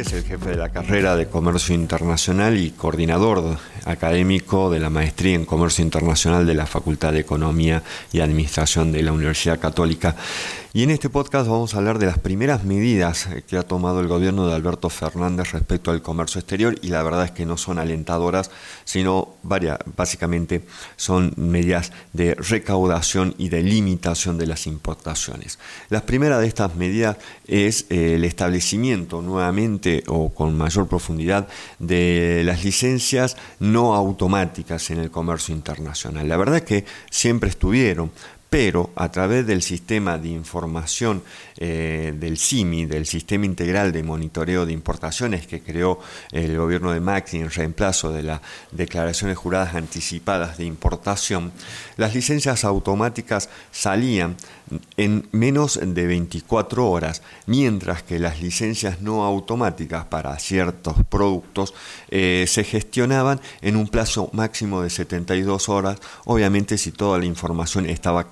Rodríguez, el jefe de la carrera de Comercio Internacional y coordinador académico de la maestría en Comercio Internacional de la Facultad de Economía y Administración de la Universidad Católica. Y en este podcast vamos a hablar de las primeras medidas que ha tomado el gobierno de Alberto Fernández respecto al comercio exterior y la verdad es que no son alentadoras, sino varias, básicamente son medidas de recaudación y de limitación de las importaciones. La primera de estas medidas es eh, el establecimiento nuevamente o con mayor profundidad de las licencias no automáticas en el comercio internacional. La verdad es que siempre estuvieron, pero a través del sistema de información eh, del CIMI, del Sistema Integral de Monitoreo de Importaciones que creó el gobierno de Macri en reemplazo de las declaraciones juradas anticipadas de importación, las licencias automáticas salían en menos de 24 horas, mientras que las licencias no automáticas para ciertos productos eh, se gestionaban en un plazo máximo de 72 horas, obviamente si toda la información estaba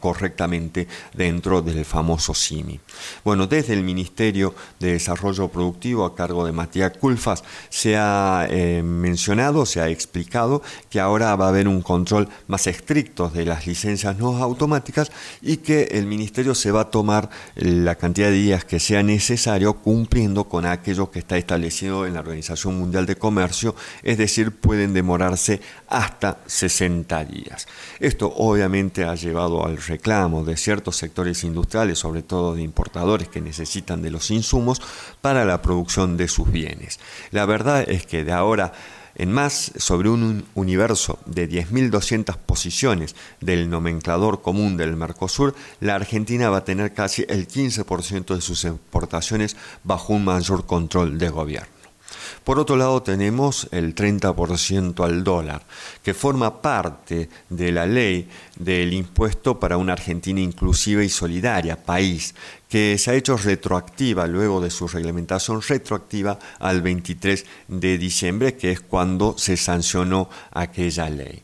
correctamente dentro del famoso CIMI. Bueno, desde el Ministerio de Desarrollo Productivo a cargo de Matías Culfas se ha eh, mencionado, se ha explicado que ahora va a haber un control más estricto de las licencias no automáticas y que el Ministerio se va a tomar la cantidad de días que sea necesario cumpliendo con aquello que está establecido en la Organización Mundial de Comercio, es decir, pueden demorarse hasta 60 días. Esto obviamente ha llevado al reclamo de ciertos sectores industriales, sobre todo de importadores que necesitan de los insumos para la producción de sus bienes. La verdad es que de ahora en más, sobre un universo de 10.200 posiciones del nomenclador común del Mercosur, la Argentina va a tener casi el 15% de sus exportaciones bajo un mayor control de gobierno. Por otro lado tenemos el 30% al dólar, que forma parte de la ley del impuesto para una Argentina inclusiva y solidaria, país, que se ha hecho retroactiva luego de su reglamentación retroactiva al 23 de diciembre, que es cuando se sancionó aquella ley.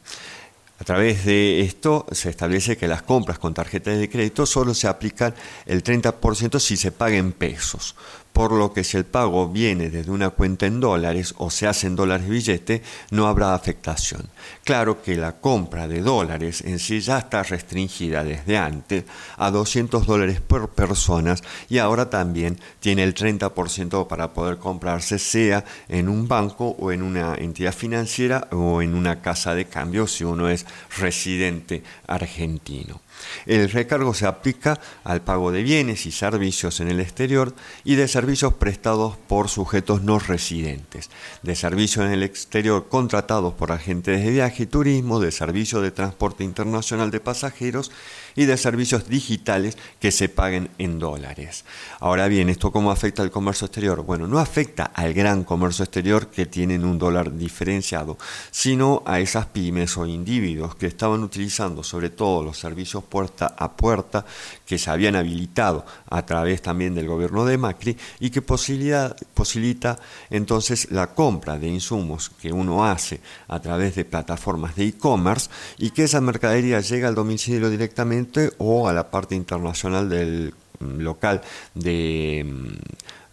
A través de esto se establece que las compras con tarjetas de crédito solo se aplican el 30% si se paga en pesos por lo que si el pago viene desde una cuenta en dólares o se hace en dólares billete, no habrá afectación. Claro que la compra de dólares en sí ya está restringida desde antes a 200 dólares por persona y ahora también tiene el 30% para poder comprarse sea en un banco o en una entidad financiera o en una casa de cambio si uno es residente argentino. El recargo se aplica al pago de bienes y servicios en el exterior y de servicios prestados por sujetos no residentes, de servicios en el exterior contratados por agentes de viaje y turismo, de servicios de transporte internacional de pasajeros y de servicios digitales que se paguen en dólares. Ahora bien, ¿esto cómo afecta al comercio exterior? Bueno, no afecta al gran comercio exterior que tienen un dólar diferenciado, sino a esas pymes o individuos que estaban utilizando sobre todo los servicios puerta a puerta que se habían habilitado a través también del gobierno de Macri y que posibilita entonces la compra de insumos que uno hace a través de plataformas de e-commerce y que esa mercadería llega al domicilio directamente o a la parte internacional del local de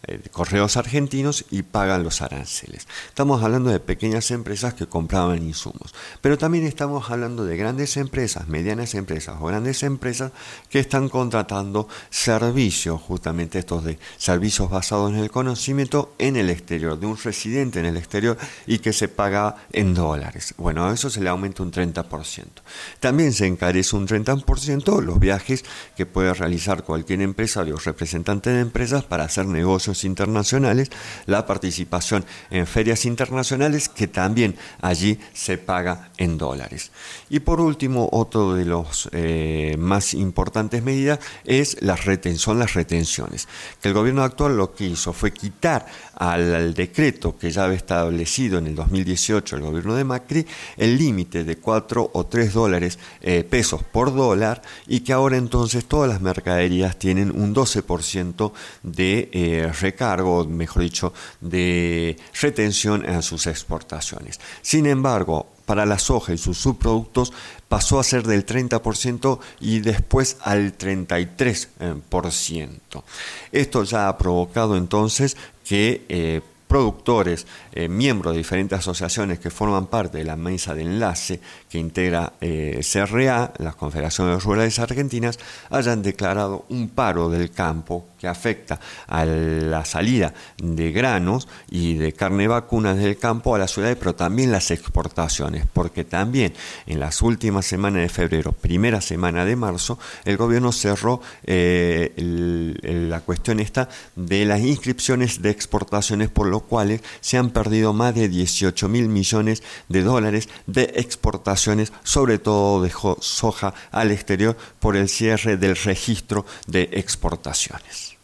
eh, correos argentinos y pagan los aranceles. Estamos hablando de pequeñas empresas que compraban insumos, pero también estamos hablando de grandes empresas, medianas empresas o grandes empresas que están contratando servicios, justamente estos de servicios basados en el conocimiento en el exterior, de un residente en el exterior y que se paga en dólares. Bueno, a eso se le aumenta un 30%. También se encarece un 30% los viajes que puede realizar cualquier empresario o representante de empresas para hacer negocios internacionales, la participación en ferias internacionales que también allí se paga en dólares. Y por último, otro de los eh, más importantes medidas es la retención, las retenciones. Que el gobierno actual lo que hizo fue quitar al, decreto que ya había establecido en el 2018 el gobierno de Macri el límite de 4 o 3 dólares eh, pesos por dólar y que ahora entonces todas las mercaderías tienen un 12% de eh, recargo, mejor dicho, de retención en sus exportaciones. Sin embargo, para la soja y sus subproductos pasó a ser del 30% y después al 33%. Esto ya ha provocado entonces que eh, productores, eh, miembros de diferentes asociaciones que forman parte de la mesa de enlace que integra eh, CRA, las Confederaciones Rurales Argentinas, hayan declarado un paro del campo que afecta a la salida de granos y de carne vacuna del campo a las ciudades, pero también las exportaciones, porque también en las últimas semanas de febrero, primera semana de marzo, el gobierno cerró eh, la cuestión esta de las inscripciones de exportaciones por lo cuales se han perdido más de 18 mil millones de dólares de exportaciones, sobre todo de soja al exterior, por el cierre del registro de exportaciones.